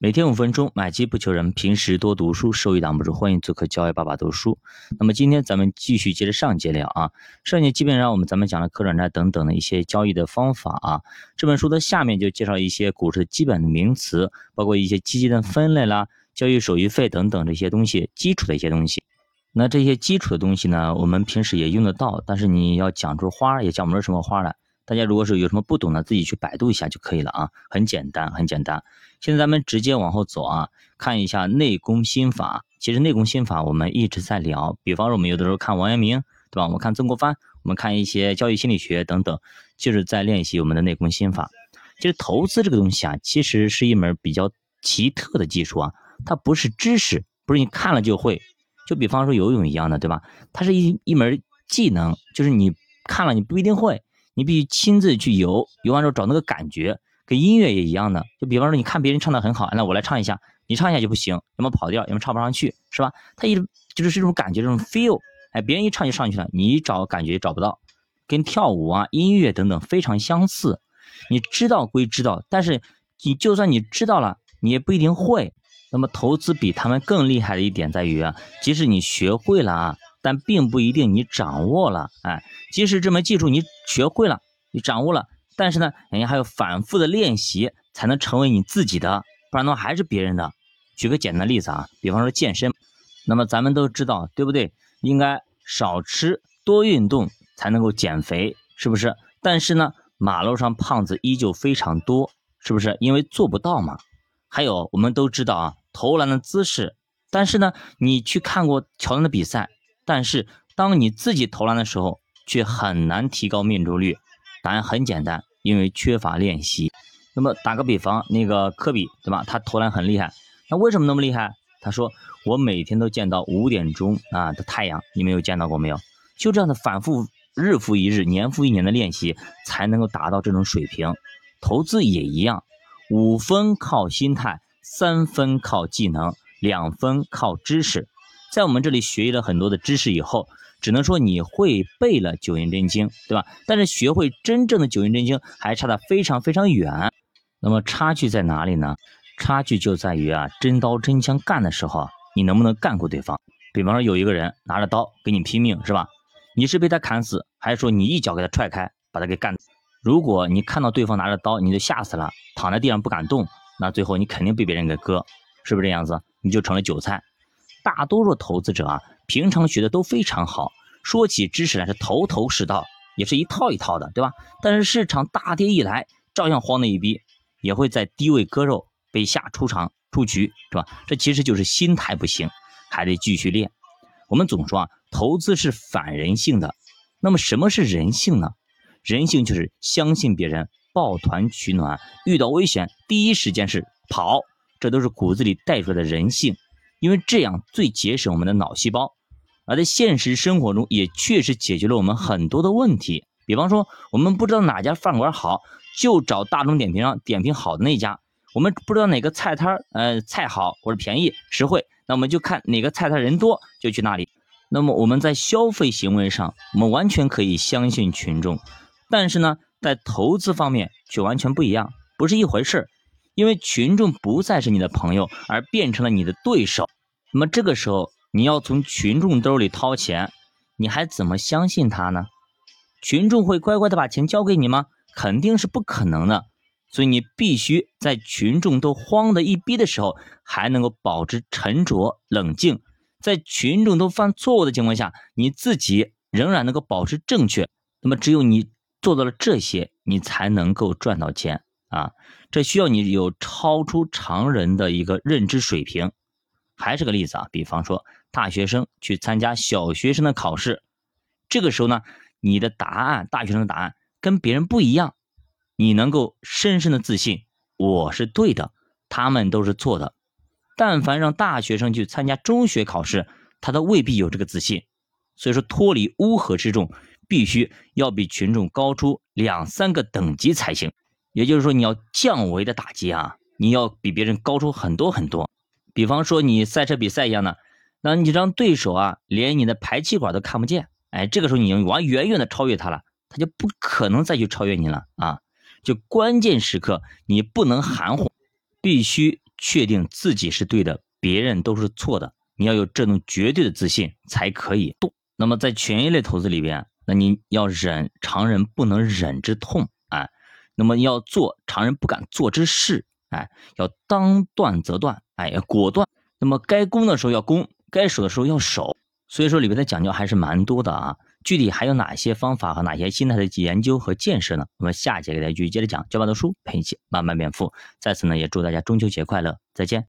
每天五分钟，买机不求人，平时多读书，收益挡不住。欢迎做客教育爸爸读书。那么今天咱们继续接着上节聊啊，上节基本上我们咱们讲了可转债等等的一些交易的方法啊。这本书的下面就介绍一些股市的基本的名词，包括一些基金的分类啦、交易手续费等等这些东西，基础的一些东西。那这些基础的东西呢，我们平时也用得到，但是你要讲出花也讲不出什么花来。大家如果是有什么不懂的，自己去百度一下就可以了啊，很简单，很简单。现在咱们直接往后走啊，看一下内功心法。其实内功心法我们一直在聊，比方说我们有的时候看王阳明，对吧？我们看曾国藩，我们看一些教育心理学等等，就是在练习我们的内功心法。其实投资这个东西啊，其实是一门比较奇特的技术啊，它不是知识，不是你看了就会。就比方说游泳一样的，对吧？它是一一门技能，就是你看了你不一定会。你必须亲自去游，游完之后找那个感觉，跟音乐也一样的。就比方说，你看别人唱的很好，那我来唱一下，你唱一下就不行，要么跑调，要么唱不上去，是吧？他一就是这种感觉，这种 feel，哎，别人一唱就上去了，你一找感觉找不到，跟跳舞啊、音乐等等非常相似。你知道归知道，但是你就算你知道了，你也不一定会。那么投资比他们更厉害的一点在于，即使你学会了啊。但并不一定你掌握了，哎，即使这门技术你学会了，你掌握了，但是呢，人家还要反复的练习才能成为你自己的，不然的话还是别人的。举个简单的例子啊，比方说健身，那么咱们都知道，对不对？应该少吃多运动才能够减肥，是不是？但是呢，马路上胖子依旧非常多，是不是？因为做不到嘛。还有我们都知道啊，投篮的姿势，但是呢，你去看过乔丹的比赛。但是当你自己投篮的时候，却很难提高命中率。答案很简单，因为缺乏练习。那么打个比方，那个科比，对吧？他投篮很厉害，那为什么那么厉害？他说：“我每天都见到五点钟啊的太阳，你们有见到过没有？就这样的反复，日复一日，年复一年的练习，才能够达到这种水平。投资也一样，五分靠心态，三分靠技能，两分靠知识。”在我们这里学习了很多的知识以后，只能说你会背了九阴真经，对吧？但是学会真正的九阴真经还差得非常非常远。那么差距在哪里呢？差距就在于啊，真刀真枪干的时候，你能不能干过对方？比方说有一个人拿着刀跟你拼命，是吧？你是被他砍死，还是说你一脚给他踹开，把他给干？如果你看到对方拿着刀，你就吓死了，躺在地上不敢动，那最后你肯定被别人给割，是不是这样子？你就成了韭菜。大多数投资者啊，平常学的都非常好，说起知识来是头头是道，也是一套一套的，对吧？但是市场大跌一来，照样慌的一逼，也会在低位割肉，被下出场出局，是吧？这其实就是心态不行，还得继续练。我们总说啊，投资是反人性的。那么什么是人性呢？人性就是相信别人，抱团取暖，遇到危险第一时间是跑，这都是骨子里带出来的人性。因为这样最节省我们的脑细胞，而在现实生活中也确实解决了我们很多的问题。比方说，我们不知道哪家饭馆好，就找大众点评上点评好的那家；我们不知道哪个菜摊呃，菜好或者便宜实惠，那我们就看哪个菜摊人多就去那里。那么我们在消费行为上，我们完全可以相信群众，但是呢，在投资方面却完全不一样，不是一回事儿。因为群众不再是你的朋友，而变成了你的对手，那么这个时候你要从群众兜里掏钱，你还怎么相信他呢？群众会乖乖的把钱交给你吗？肯定是不可能的。所以你必须在群众都慌得一逼的时候，还能够保持沉着冷静；在群众都犯错误的情况下，你自己仍然能够保持正确。那么只有你做到了这些，你才能够赚到钱。啊，这需要你有超出常人的一个认知水平。还是个例子啊，比方说大学生去参加小学生的考试，这个时候呢，你的答案，大学生的答案跟别人不一样，你能够深深的自信，我是对的，他们都是错的。但凡让大学生去参加中学考试，他都未必有这个自信。所以说，脱离乌合之众，必须要比群众高出两三个等级才行。也就是说，你要降维的打击啊，你要比别人高出很多很多。比方说，你赛车比赛一样的，那你让对手啊，连你的排气管都看不见，哎，这个时候你往远远的超越他了，他就不可能再去超越你了啊。就关键时刻，你不能含糊，必须确定自己是对的，别人都是错的。你要有这种绝对的自信才可以。那么在权益类投资里边，那你要忍常人不能忍之痛，哎，那么要做常人不敢做之事，哎，要当断则断，哎，要果断。那么该攻的时候要攻，该守的时候要守。所以说里边的讲究还是蛮多的啊。具体还有哪些方法和哪些心态的研究和建设呢？我们下节给大家继续接着讲。教爸读书陪你一起慢慢变富。在此呢，也祝大家中秋节快乐，再见。